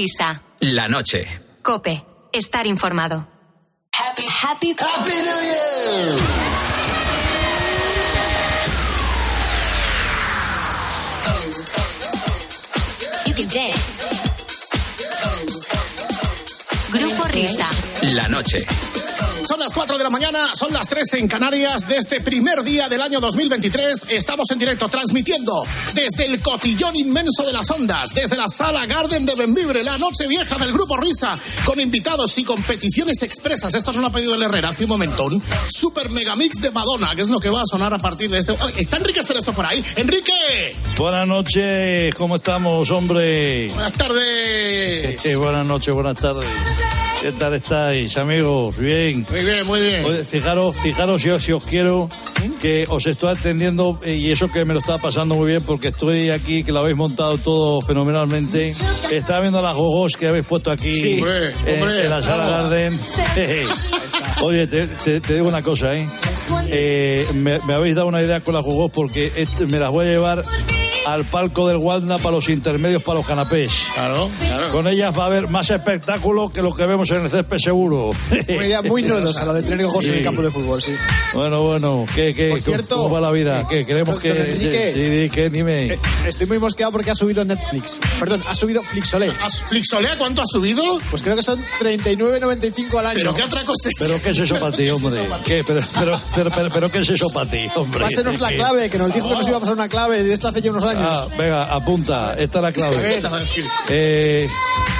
Risa. La noche. Cope. Estar informado. Happy, happy, happy New Year. You can dance. Grupo Risa. La noche. Son las 4 de la mañana, son las 3 en Canarias de este primer día del año 2023. Estamos en directo transmitiendo desde el cotillón inmenso de las ondas, desde la sala Garden de Benvibre, la noche vieja del grupo Risa, con invitados y competiciones expresas. Esto no lo ha pedido el Herrera hace un momento. Un super megamix de Madonna, que es lo que va a sonar a partir de este. ¿Está Enrique Cerezo por ahí? ¡Enrique! Buenas noches, ¿cómo estamos, hombre? Buenas tardes. Eh, buenas noches, buenas tardes. ¿Qué tal estáis, amigos? Bien. Muy bien, muy bien. Oye, fijaros, fijaros yo si os quiero que os estoy atendiendo eh, y eso que me lo está pasando muy bien porque estoy aquí, que lo habéis montado todo fenomenalmente. Estaba viendo las gogos que habéis puesto aquí Sí, hombre, en, hombre, en la sala. Garden. Oye, te, te- te digo una cosa, ¿eh? Eh, me, me habéis dado una idea con las gogos porque me las voy a llevar al palco del Wanda para los intermedios, para los canapés. Claro, claro. Con ellas va a haber más espectáculo que lo que vemos en el césped seguro. Una idea muy novedosa, lo de tener ojos en el Sí. campo de fútbol, sí. Bueno, bueno, ¿qué, qué, Por cómo- cierto, ¿cómo va la vida? ¿Qué, queremos que... Sí, di- ¿qué? Dime. Eh, Estoy muy mosqueado porque ha subido Netflix. Perdón, ha subido Flixolé. ¿Has- ¿Flixolea cuánto ha subido? Pues creo que son 39.95 al año. ¿Pero qué atraco es? ¿Pero qué es eso para ti, ¿Qué es hombre? ¿Qué? Pero, pero, pero, pero, pero ¿qué es eso para ti, hombre? Pásenos la clave, que nos dijo que nos iba a pasar una clave de esto hace ya unos años. Ah, venga, apunta. Esta es la clave. Eh,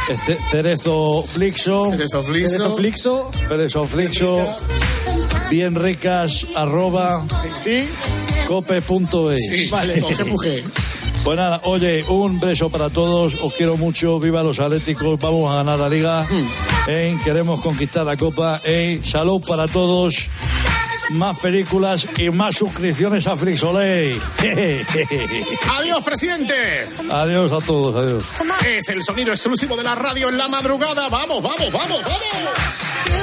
este, cerezo Flixo. Cerezo Flixo. Cerezo Flixo. Cerezo Flixo. Bien ricas, arroba, Sí, cope.es. Sí, Vale. Pues nada, oye, un beso para todos, os quiero mucho, viva los Atléticos, vamos a ganar la liga, eh, queremos conquistar la Copa, eh, salud para todos, más películas y más suscripciones a Flixoley. Adiós, presidente. adiós a todos, adiós. Es el sonido exclusivo de la radio en la madrugada. Vamos, vamos, vamos, vamos.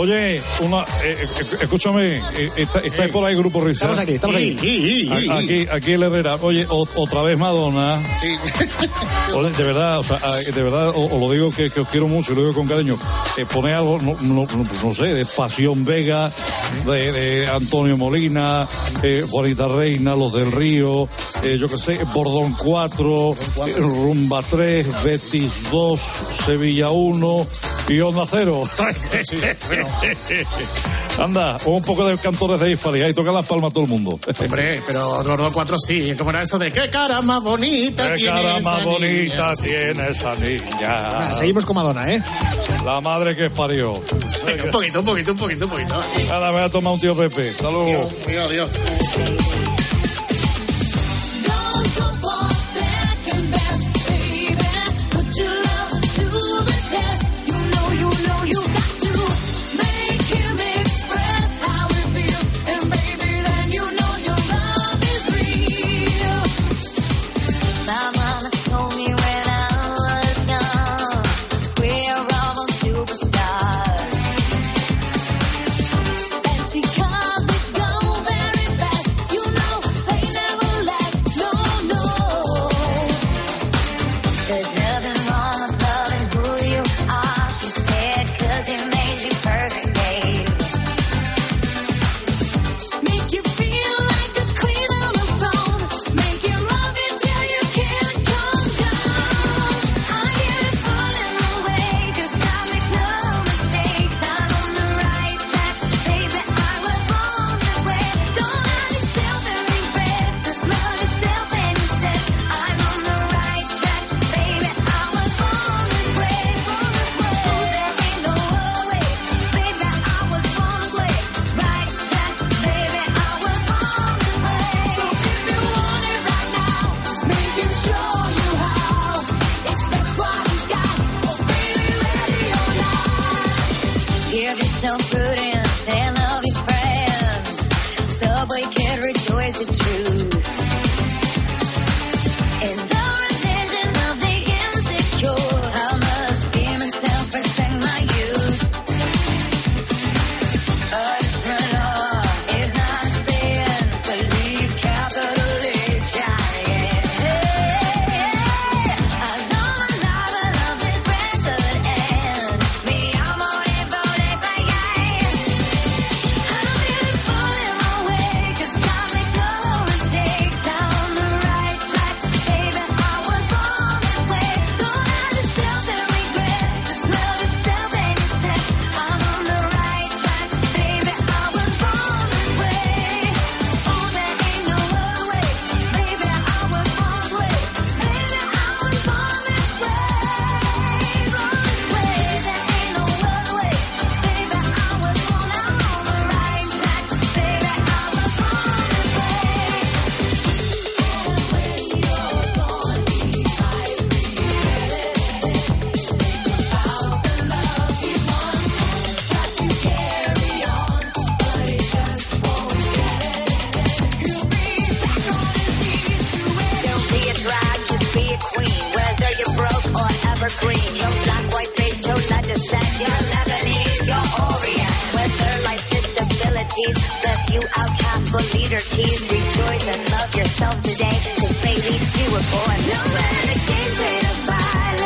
Oye, una, eh, eh, eh escúchame, eh, está, está por ahí Grupo Risa. Estamos aquí, estamos aquí. Aquí, aquí el Herrera. Oye, o, otra vez Madonna. Sí. Oye, de verdad, o sea, ah, de verdad, os, lo digo que, que, os quiero mucho y lo digo con cariño. Eh, poner algo, no, no, no, sé, de Pasión Vega, de, de Antonio Molina, eh, Juanita Reina, Los del Río, eh, yo qué sé, Bordón 4, Rumba 3, Betis 2, Sevilla 1 y Onda 0. Bueno, Anda, un poco de cantores de Hispali, ahí toca las palmas todo el mundo. Hombre, pero los dos cuatro sí. ¿Cómo era eso de qué cara más bonita ¿Qué cara más bonita tiene esa niña? Seguimos con Madonna, ¿eh? La madre que parió. Venga, un poquito, un poquito, un poquito, un poquito. Ahora voy a tomar un tío Pepe. Hasta luego. Dios, Dios. Left you outcast for leader tease. Rejoice and love yourself today. Cause baby, you were born. No matter the game, play the violin.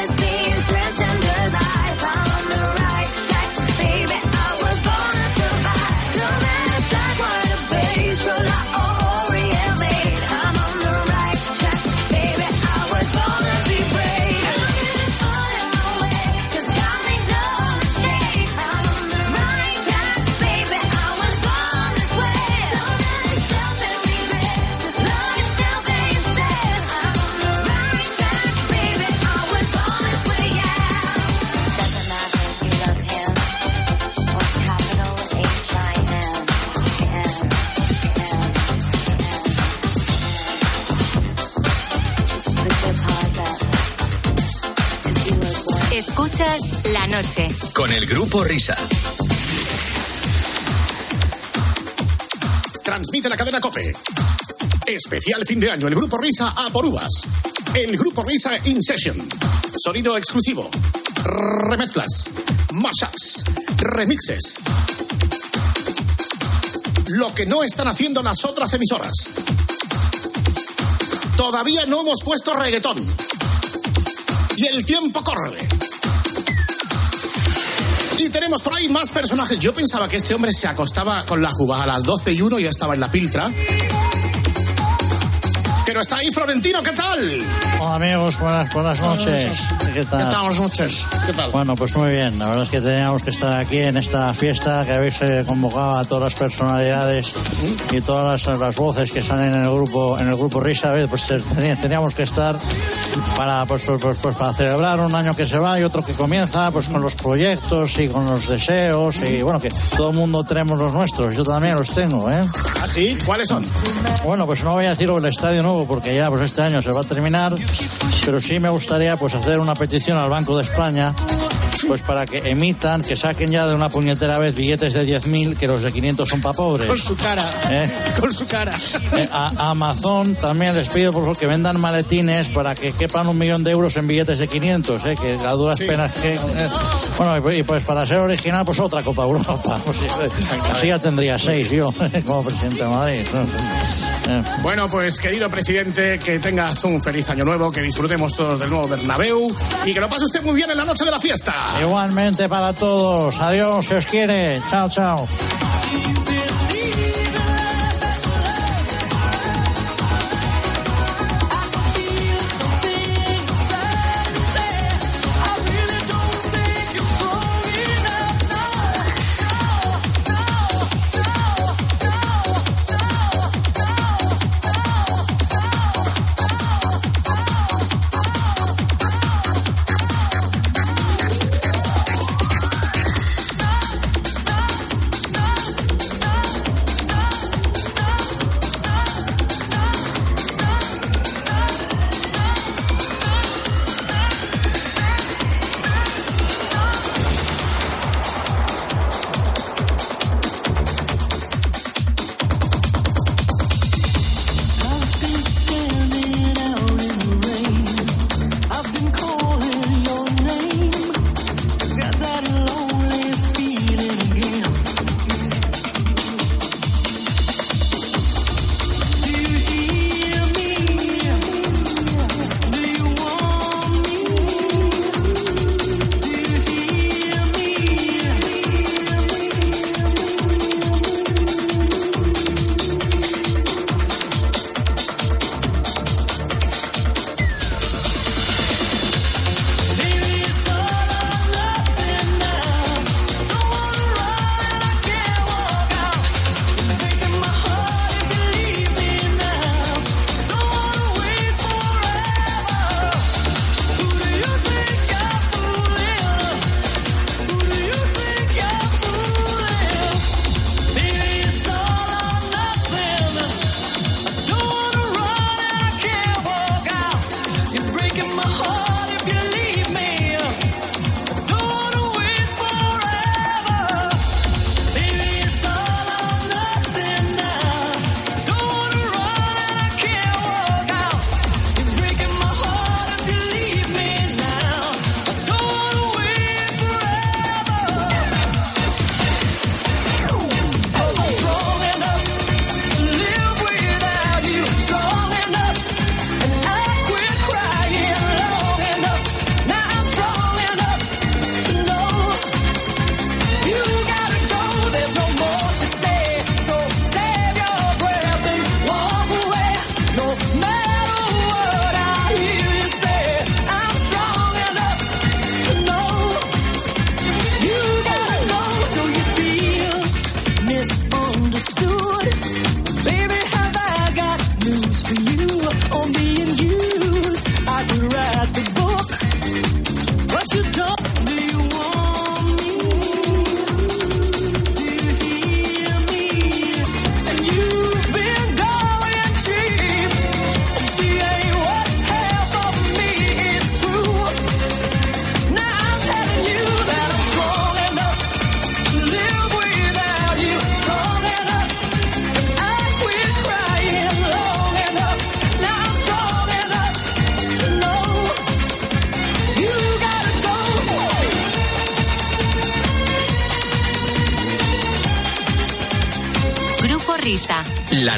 Con el grupo Risa. Transmite la cadena Cope. Especial fin de año, el grupo Risa a por uvas. El grupo Risa In Session. Sonido exclusivo. Remezclas. Mashups. Remixes. Lo que no están haciendo las otras emisoras. Todavía no hemos puesto reggaetón. Y el tiempo corre. Y tenemos por ahí más personajes. Yo pensaba que este hombre se acostaba con las uvas a las 12 y 1 y ya estaba en la piltra. Pero está ahí Florentino, ¿qué tal? Hola amigos, buenas, buenas noches. ¿Qué tal? ¿Qué tal? Buenas noches. ¿Qué tal? Bueno, pues muy bien. La verdad es que teníamos que estar aquí en esta fiesta que habéis eh, convocado a todas las personalidades y todas las, las voces que salen en el grupo en el grupo Risa. Pues teníamos que estar para pues, pues, pues, pues, para celebrar un año que se va y otro que comienza, pues con los proyectos y con los deseos y bueno que todo el mundo tenemos los nuestros. Yo también los tengo, ¿eh? ¿Ah, sí? ¿Cuáles son? Bueno, pues no voy a decir el estadio nuevo porque ya pues este año se va a terminar, pero sí me gustaría pues hacer una petición al Banco de España pues para que emitan, que saquen ya de una puñetera vez billetes de 10.000 que los de 500 son para pobres. Con su cara. ¿Eh? Con su cara. Eh, a Amazon también les pido por favor que vendan maletines para que quepan un millón de euros en billetes de 500, eh, que a duras penas que... eh, bueno, y pues- y pues para ser original, pues otra Copa Europa. Pues, sí, así ya tendría seis yo, como presidente de Madrid. Eh. Bueno, pues querido presidente, que tengas un feliz año nuevo, que disfrutemos todos del nuevo Bernabéu y que lo pase usted muy bien en la noche de la fiesta. Igualmente para todos. Adiós, si os quiere. Chao, chao.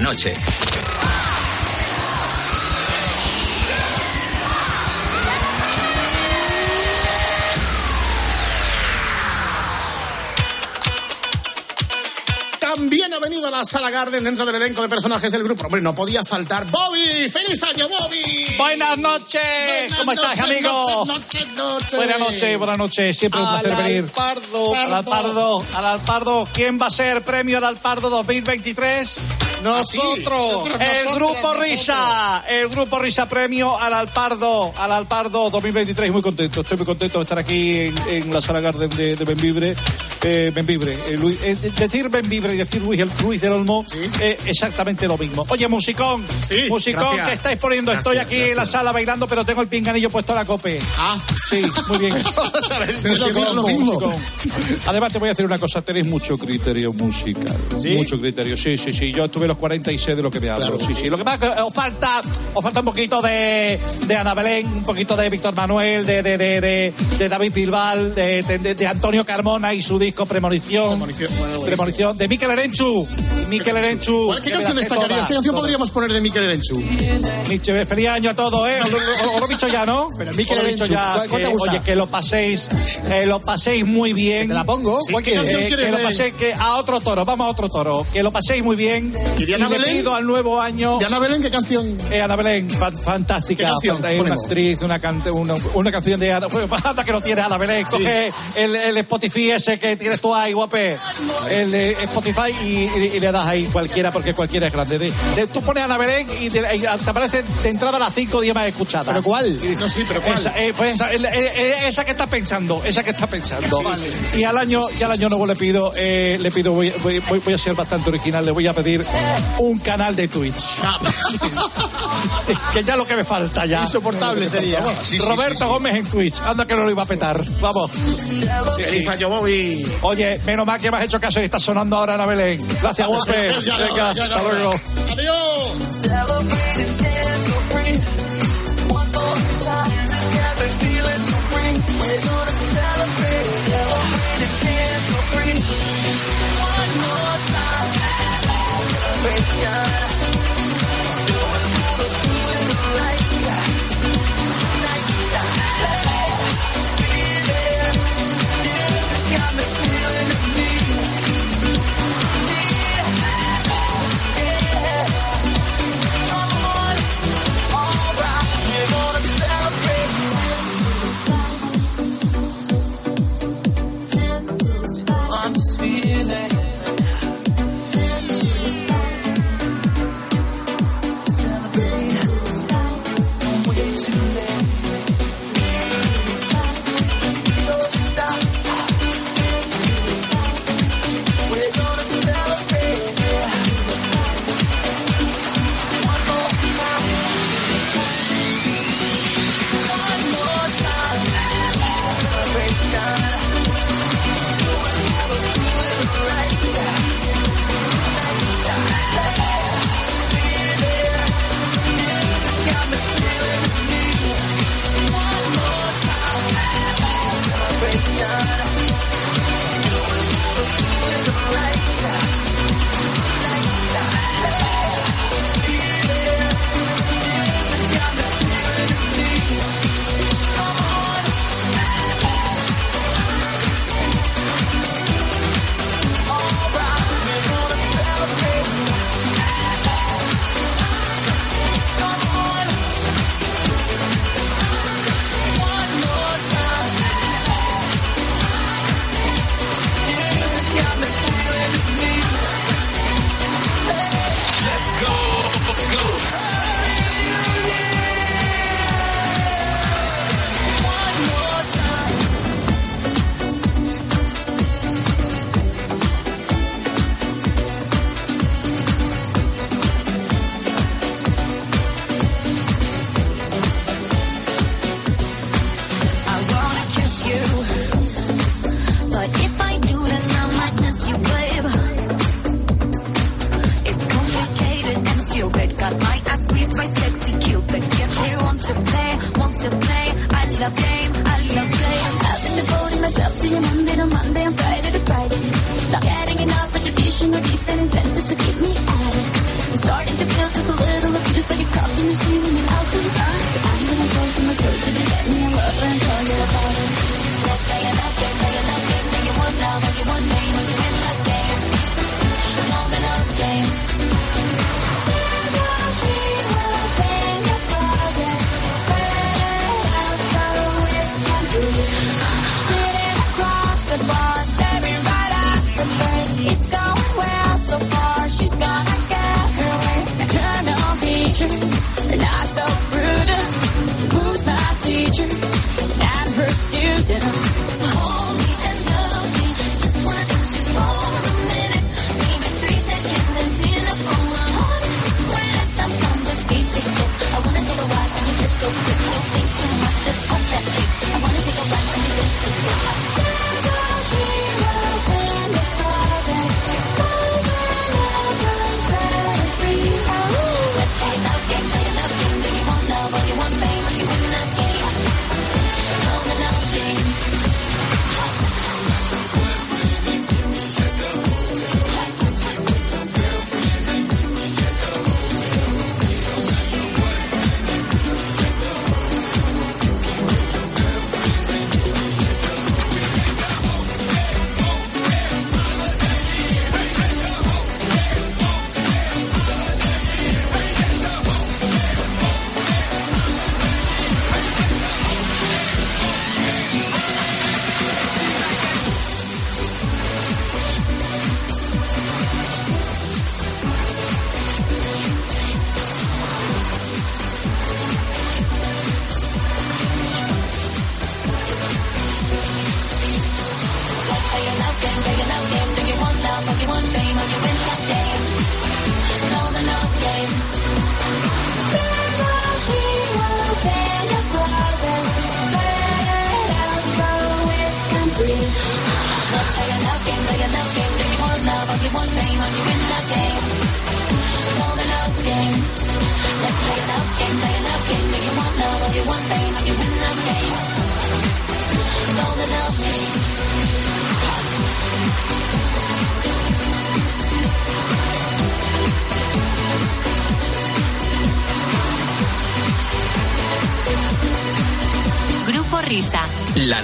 Noche. También ha venido a la Sala Garden dentro del elenco de personajes del grupo. Hombre, no podía faltar Bobby. ¡Feliz año, Bobby! Buenas noches, Buenas ¿cómo estás, noches, amigo? Noches, noches. Buenas noches, buenas noches, siempre un placer Al venir. Alpardo. Al Alpardo, al Alpardo, ¿quién va a ser premio al Alpardo 2023? Nosotros. El grupo Risa, el grupo Risa premio al Alpardo, al Alpardo 2023. Muy contento, estoy muy contento de estar aquí en, en la sala Garden de, de Benvibre. Eh, Benvibre, eh, Luis- eh, decir Benvibre y decir Luis, Luis del Olmo, eh, exactamente lo mismo. Oye, musicón, Sí, musicón gracias. que estáis poniendo. Estoy Gracias, aquí en la sala bailando, pero tengo el pinganillo puesto a la cope. Ah, Sí, muy bien. Sí, musicón. Además, te voy a decir una cosa: tenéis mucho criterio musical. Mucho criterio, sí, sí, sí. Yo estuve los 46 de lo que me hablo. sí, sí. Lo que pasa es que os falta, os falta un poquito de, de Ana Belén, un poquito de Víctor Manuel, de, de, de, de, David Bilbal, de- de Antonio Carmona y su disco Premonición. Premonición, bueno, Premonición. De Miquel Erenchu. Miquel Erenchu. ¿Cuál- ¿Qué que canción destacarías? ¿Qué canción podríamos poner de Miquel Erenchu? Miche, feliz año a todos, ¿eh? Os lo, he dicho ya, ¿no? Pero Mikel Erenchu, ya. ¿cuál- cuál te que? Oye, que lo paséis, eh, lo paséis muy bien. ¿Te la pongo? Sí, ¿Cuál ¿qué canción Eh, quieres que lo paséis que a otro toro, vamos a otro toro. Que lo paséis muy bien. ¿Y Y Ana Belén? pido al nuevo año. ¿De Ana Belén qué canción? Eh, Ana Belén, fan- fantástica. ¿Qué canción una actriz, una, una, una canción de Ana. Pues, que lo tiene Ana Belén. Coge el, el Spotify ese que tienes tú ahí, guape. El de Spotify y, y- y le das ahí cualquiera, porque cualquiera es grande. De- de- tú pones Ana Belén y te, y te aparece de entrada las 5 o 10 más escuchadas. ¿Pero cuál? No, sí, pero ¿cuál? Esa, eh, pues esa, el- eh, esa que está pensando, esa que está pensando. y al año, y al año nuevo le pido, eh, le pido, voy, voy, voy- voy a ser bastante original, le voy a pedir un canal de Twitch. Ah, Sí, que ya lo que me falta ya. Insoportable sería. Roberto sí, sí. Gómez en Twitch, anda que no lo iba a petar. Vamos. Feliz año. Oye, menos mal que me has hecho caso y está sonando ahora Ana Belén. Gracias, Guape. Venga, hasta luego. Adiós.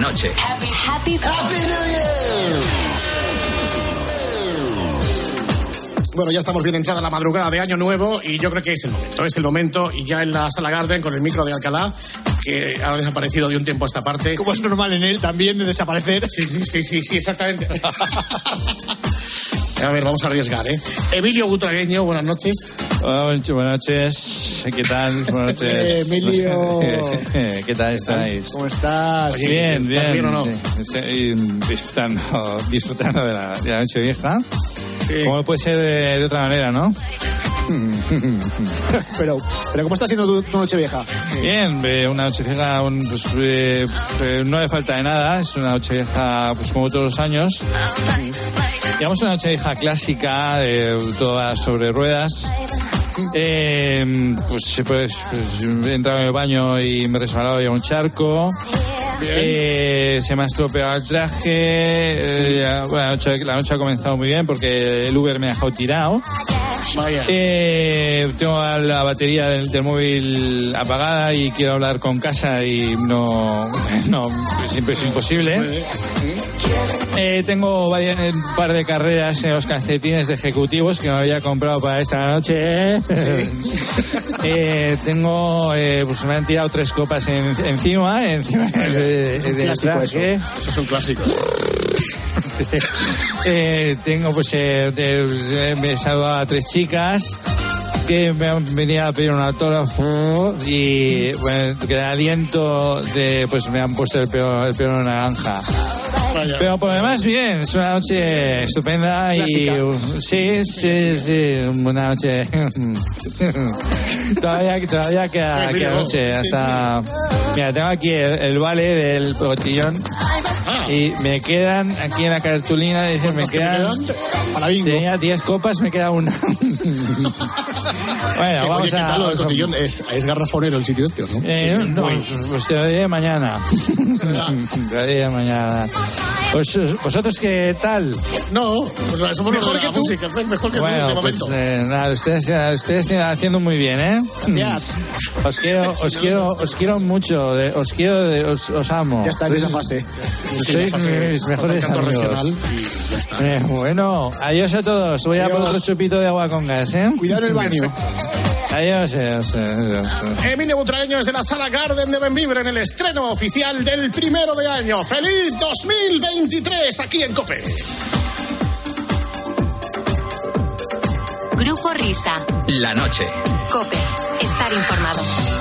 Noche. Happy, Bueno, ya estamos bien entrada la madrugada de Año Nuevo y yo creo que es el momento, es el momento. Y ya en la sala Garden con el micro de Alcalá, que ha desaparecido de un tiempo a esta parte. Como es normal en él también desaparecer. Sí, sí, sí, sí, sí, exactamente. A ver, vamos a arriesgar, ¿eh? Emilio Butragueño, buenas noches. Hola, buenas noches. ¿Qué tal? Buenas noches. Emilio. ¿Qué tal estáis? ¿Cómo estás? Oye, Bien, bien. ¿estás bien o no? Estoy disfrutando, disfrutando de la, de la noche vieja. Sí. ¿Cómo puede ser de, de otra manera, no? Pero, pero ¿cómo está siendo tu, tu noche vieja? Bien, eh, una noche vieja un, pues, eh, eh, no le falta de nada, es una noche vieja pues como todos los años. Digamos una noche vieja clásica, de toda sobre ruedas. Eh, pues, pues, pues, he entrado en el baño y me he resbalado y a un charco. Eh, se me ha estropeado el traje. eh, bueno, la, noche, la noche ha comenzado muy bien porque el Uber me ha dejado tirado. Eh, tengo la batería del, del móvil apagada y quiero hablar con casa y no, no siempre es imposible. Eh, tengo varias- un par de carreras en los calcetines de ejecutivos que me había comprado para esta noche. Eh, tengo, eh, pues me han tirado tres copas en- encima, encima de- de- clásico. Eso es un clásico. Eh, tengo pues eh, de- he besado a tres chicas que me han venido a pedir un autógrafo y bueno, que el aliento de pues me han puesto el pelo, el pelo naranja. Pero por lo demás bien, es una noche estupenda Clásica. y sí, sí, sí, una noche todavía todavía queda, Sí, queda mira, noche hasta mira tengo aquí el, el vale del botellón Ah, y me quedan aquí en la cartulina dice me ¿cuántas que te quedan quedan? Para bingo. tenía 10 copas me queda una bueno Que, vamos oye, ¿qué a, tal lo del vamos a- cotillón? Es, es garrafonero el sitio este, ¿o ¿no? eh, Sí, no, muy. pues te lo diré mañana. te lo diré mañana. Pues, ¿Vosotros qué tal? No, pues somos mejor que tú. Música, mejor que tú Bueno, de pues momento. eh, nada, ustedes, ustedes están haciendo muy bien, ¿eh? Gracias. Os quiero, os quiero, os quiero mucho, de- os quiero, de- os, os amo. Ya está en esa fase. Sí, sois fase- mis mejores amigos. regional y ya está. Eh, bueno, adiós a todos. Voy a por Adiós. otro chupito de agua con gas, ¿eh? Cuidado en el baño. Adiós, adiós, adiós. Emilio Butragueño es de la Sala Garden de Benvibre en el estreno oficial del primero de año. ¡Feliz 2023 aquí en COPE! Grupo Risa. La noche. Cope. Estar informado.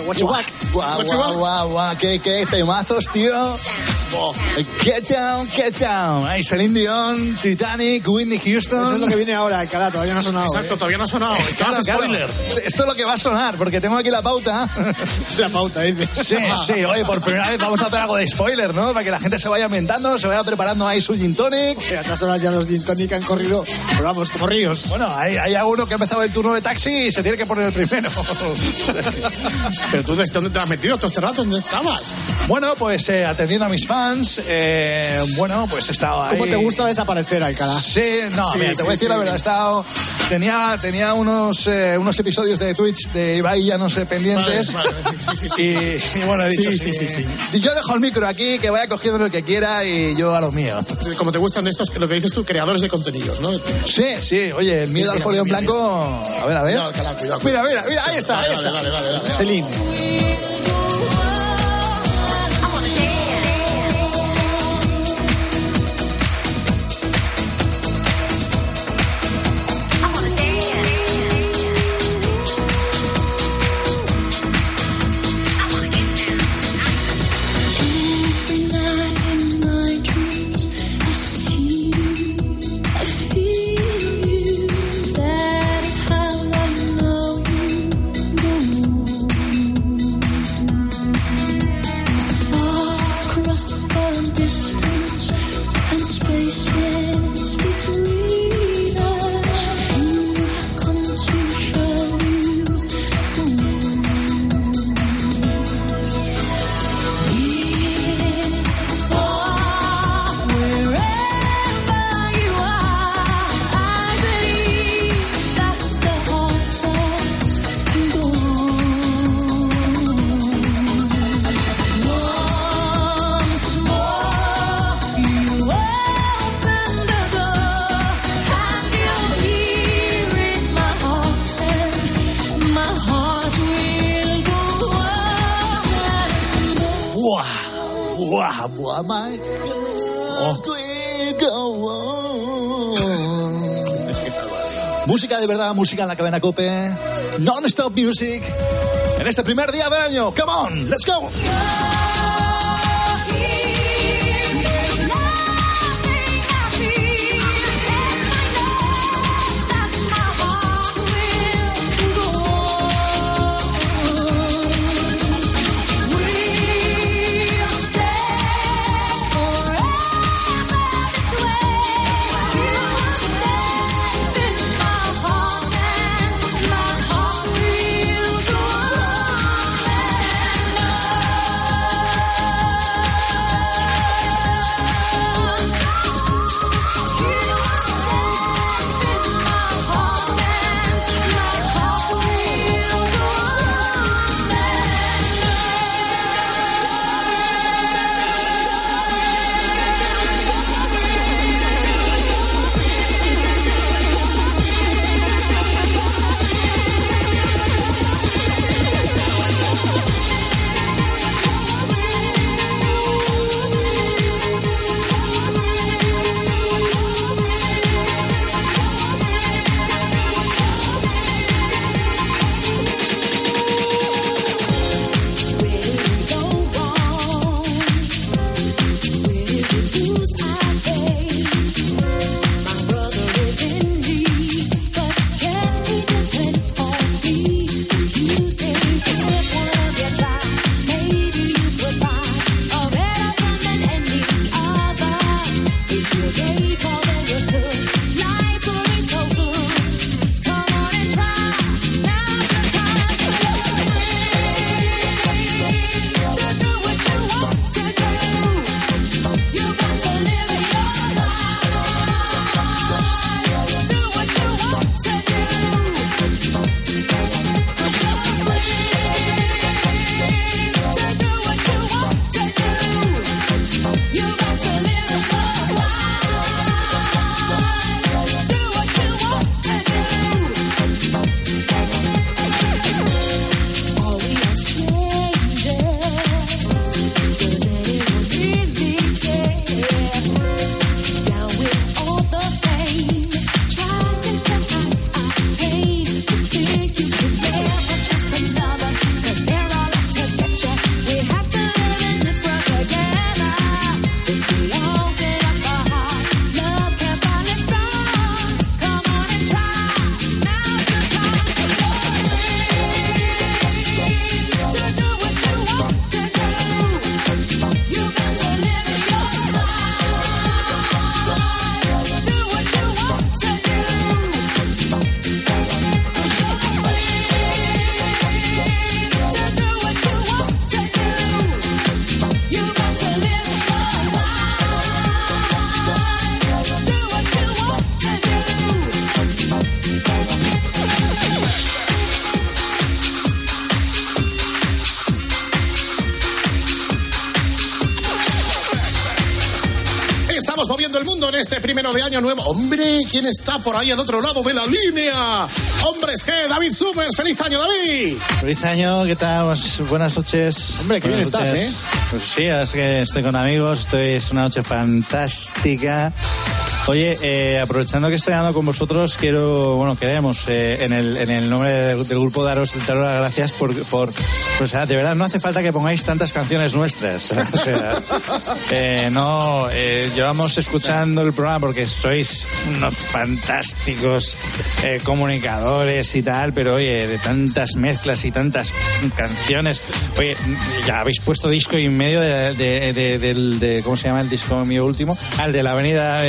Want? Guau, guau, guau, guau, qué, qué temazos, tío. Get down, get down. Ahí Celine Dion, Titanic, Whitney Houston. Eso es lo que viene ahora, Alcalá, todavía no ha sonado. Exacto, ¿eh? todavía no ha sonado. Esto Claro, es claro. spoiler. Esto es lo que va a sonar, porque tengo aquí la pauta. La pauta, dice. Sí, sí, oye, por primera vez vamos a hacer algo de spoiler, ¿no? Para que la gente se vaya ambientando, se vaya preparando ahí su gin tonic. Que a estas horas ya los gin tonic han corrido, pero vamos, como ríos. Bueno, hay, hay alguno que ha empezado el turno de taxi y se tiene que poner el primero. Pero tú, ¿dónde te has metido todo este rato? ¿Dónde estabas? bueno, pues eh, atendiendo a mis fans, eh, bueno, pues he estado ahí. ¿Cómo te gusta desaparecer, Alcalá? Sí, no, Sí, mira, te sí, voy a decir sí. la verdad, he estado, tenía, tenía unos, eh, unos episodios de Twitch de Ibai ya no sé pendientes. Vale, vale, sí, sí, sí. Y, y bueno, he dicho, Sí, sí, sí, sí, Y yo dejo el micro aquí, que vaya cogiendo el que quiera y yo a lo mío. Como te gustan estos, lo que dices tú, creadores de contenidos, ¿no? Sí, sí, oye, el miedo Mira, al folio en mira, blanco. A ver, a ver. Cuidado, Alcalá, cuidado, Mira, cuidado. mira, mira, ahí está, ahí Vale, está. vale, vale, vale. Celine. Buah, buah, my God, we go on. Música de verdad, música en la cadena Cope. Non-stop music. En este primer día del año. Come on, let's go. Año nuevo. Hombre, ¿quién está por ahí al otro lado de la línea? Hombres G, David Summers. ¡Feliz año, David! Feliz año, ¿qué tal? Buenas noches. Hombre, qué bien estás. ¿eh? Pues sí, es que estoy con amigos, estoy, es una noche fantástica. Oye, eh, aprovechando que estoy hablando con vosotros, quiero, bueno, queremos, eh, en, el, en el nombre del, del grupo daros, daros las gracias por, por, o sea, de verdad, no hace falta que pongáis tantas canciones nuestras. O sea, eh, no, eh, llevamos escuchando el programa porque sois unos fantásticos eh, comunicadores y tal, pero oye, de tantas mezclas y tantas canciones, oye, ya habéis puesto disco y medio de, de- de- de- ¿cómo se llama el disco mío último? Al de la avenida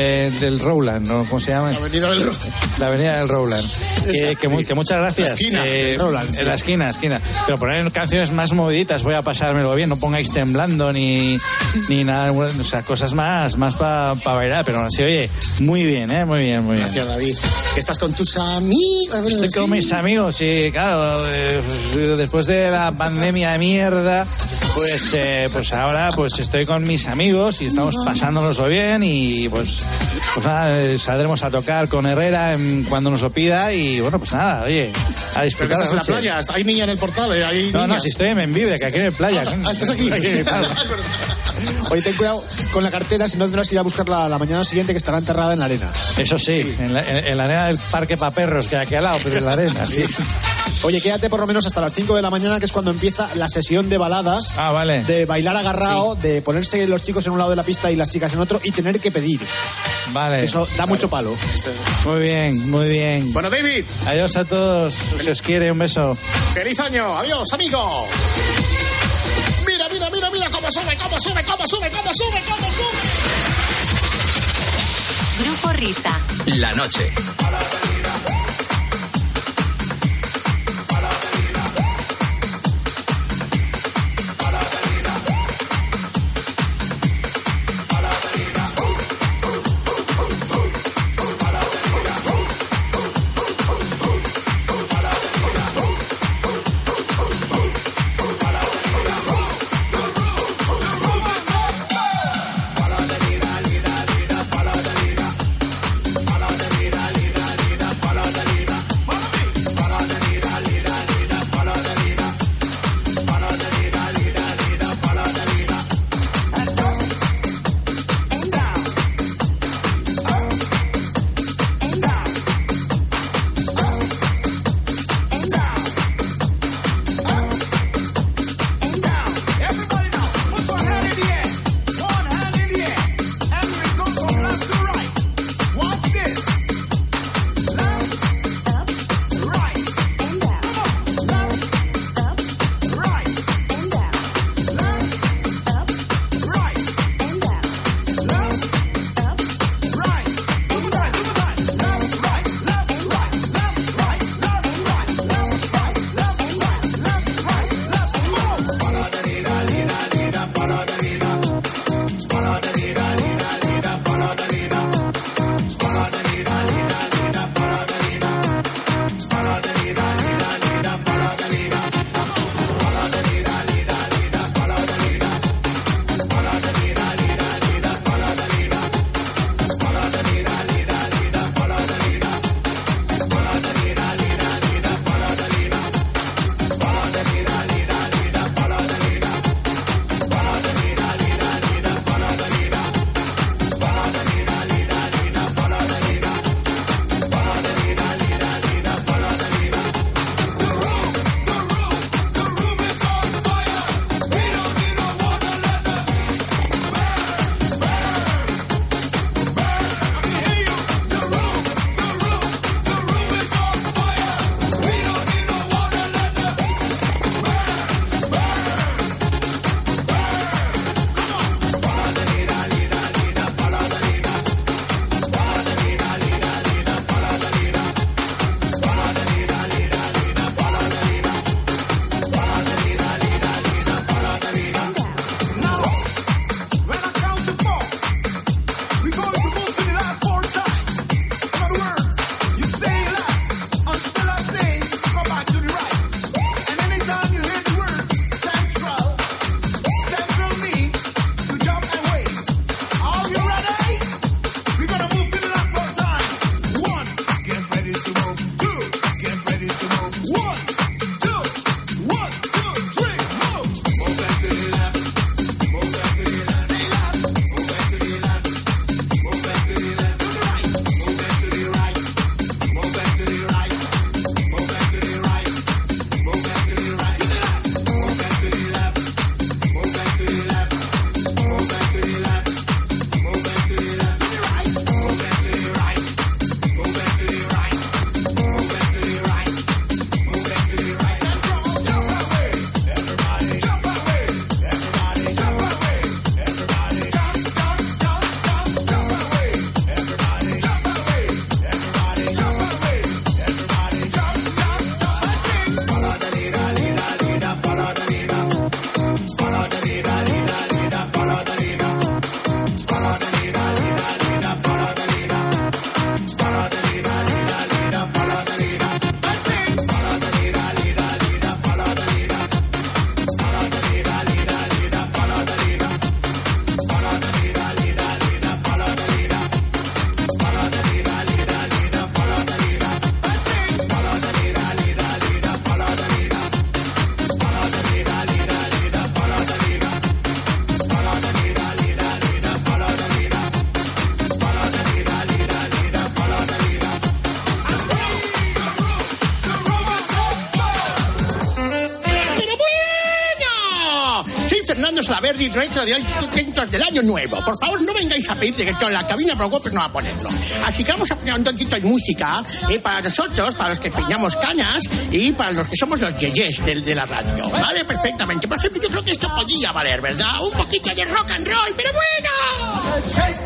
del Rowland, ¿no? ¿Cómo se llama? La avenida del Ro- La avenida del Rowland. Que, que mu- que muchas gracias. La esquina, Eh, Rowland, sí. En la esquina, esquina. Pero poner canciones más moviditas, voy a pasármelo bien. No pongáis temblando ni, ni nada. O sea, cosas más, más para bailar. Pero así, oye, muy bien, ¿eh? Muy bien, muy bien. Gracias, David. Que estás con tus amigos. Estoy con mis amigos y claro, eh, después de la pandemia de mierda, pues, eh, pues ahora pues estoy con mis amigos y estamos pasándonoslo bien y pues, pues nada, eh, saldremos a tocar con Herrera en- cuando nos lo pida y bueno, pues nada, oye, a disfrutar estás en la playa. Hay niña en el portal. eh, Hay No, no, si estoy en Membibre, que aquí hay playa. Ah, estás aquí. Claro. Oye, ten cuidado con la cartera, si no tendrás que ir a buscarla la mañana siguiente que estará enterrada en la arena. Eso sí, En, la, en- en la arena del parque para perros, que aquí al lado, pero en la arena, sí. Oye, quédate por lo menos hasta las 5 de la mañana, que es cuando empieza la sesión de baladas. Ah, vale. De bailar agarrado, de ponerse los chicos en un lado de la pista y las chicas en otro y tener que pedir. Vale. Eso da mucho palo. Muy bien, muy bien. Bueno, David, Adiós a todos. Se os quiere, un beso. feliz año. Adiós, amigo. Mira, mira, mira, mira cómo sube, cómo sube, cómo sube, cómo sube, cómo sube. Grupo Risa. La noche. Nuevo. Por favor, no vengáis a pedir directo en la cabina, pero no a ponerlo. Así que vamos a poner un toquito de música eh, para nosotros, para los que peñamos cañas y para los que somos los yeyes de, de la radio. Vale, perfectamente. Por ejemplo, yo creo que esto podía valer, ¿verdad? Un poquito de rock and roll, pero bueno.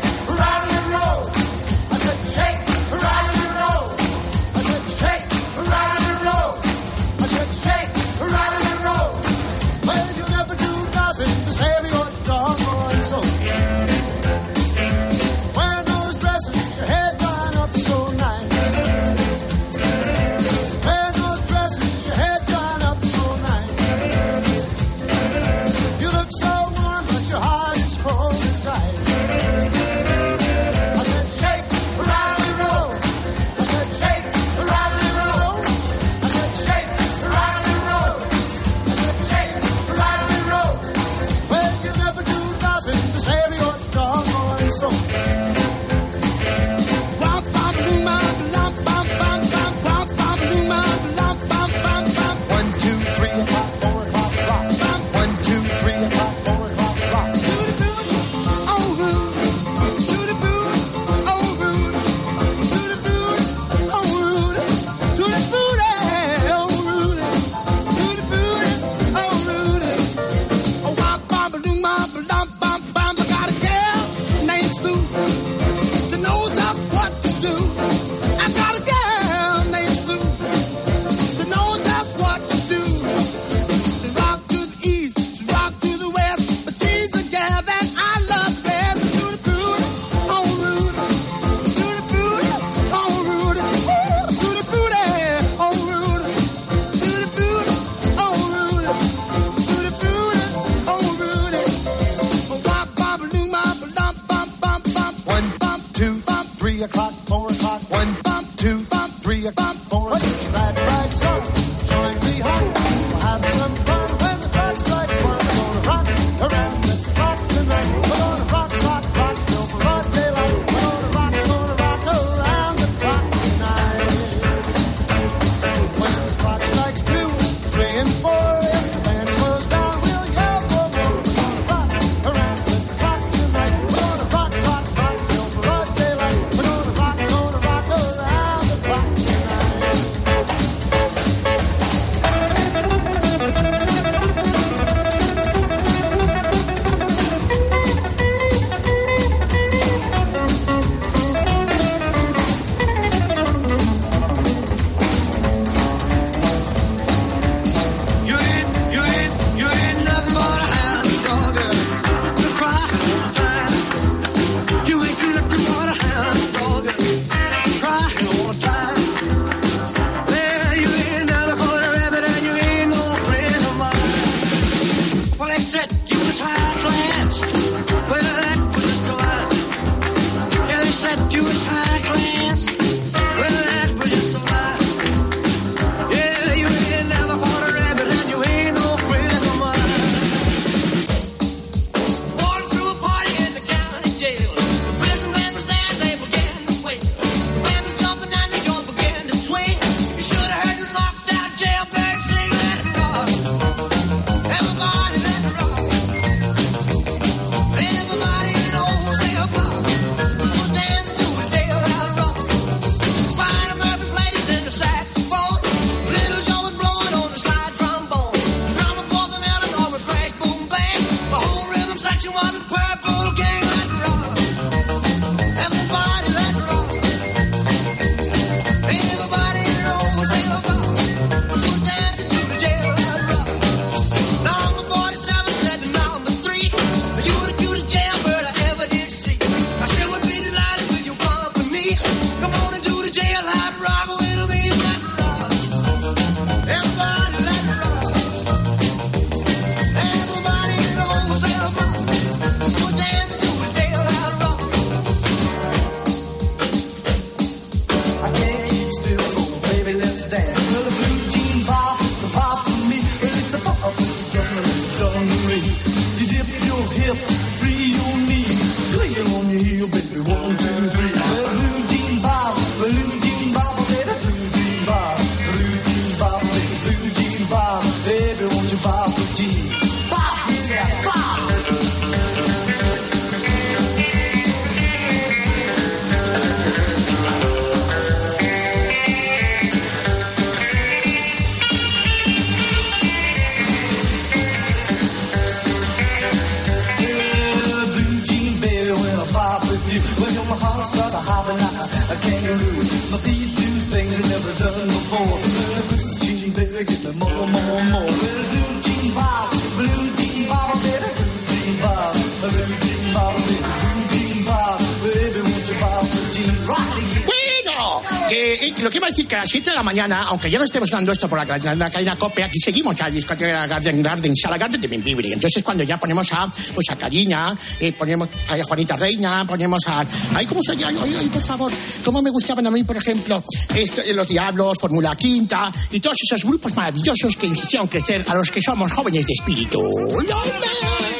La mañana, aunque ya no estemos dando esto por la, cadena- la cadena COPE, aquí seguimos a la discoteca Garden Garden, Sala Garden de Benvibre. Entonces cuando ya ponemos a, pues a Karina, eh, ponemos a Juanita Reina, ponemos a, ay, ¿cómo se llama? Ay, ay, por favor, ¿cómo me gustaban a mí, por ejemplo, esto, eh, Los Diablos, Fórmula Quinta, y todos esos grupos maravillosos que hicieron crecer a los que somos jóvenes de espíritu. ¡Hombre!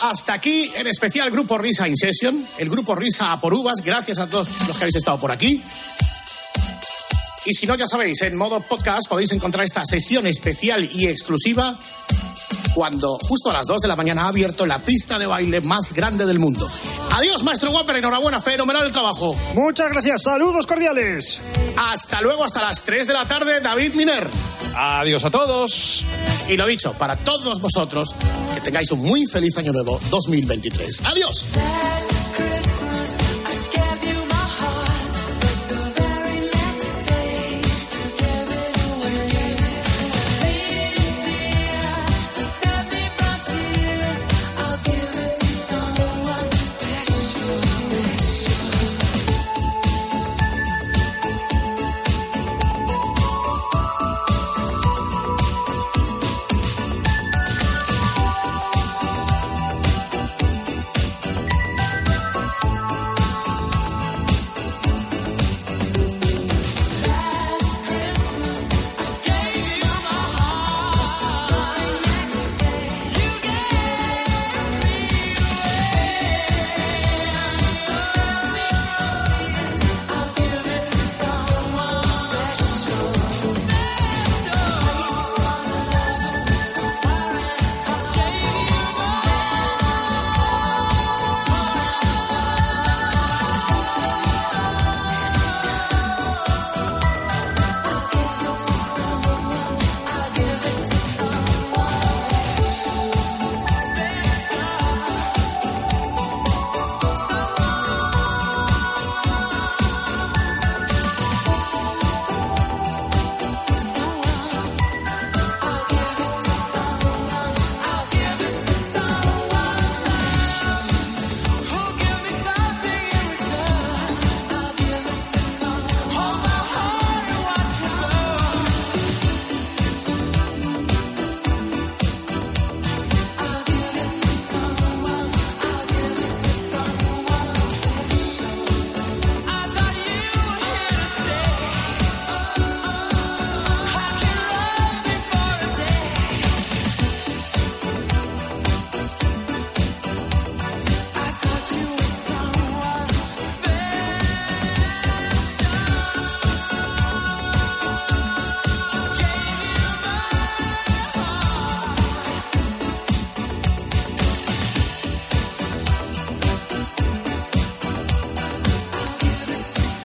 Hasta aquí el especial Grupo Risa In Session, el Grupo Risa a por uvas. Gracias a todos los que habéis estado por aquí. Y si no, ya sabéis, en modo podcast podéis encontrar esta sesión especial y exclusiva cuando justo a las 2 de la mañana ha abierto la pista de baile más grande del mundo. Adiós, maestro Wapper, enhorabuena, fenomenal el trabajo. Muchas gracias, saludos cordiales. Hasta luego, hasta las 3 de la tarde, David Miner. Adiós a todos. Y lo dicho, para todos vosotros, que tengáis un muy feliz año nuevo 2023. Adiós.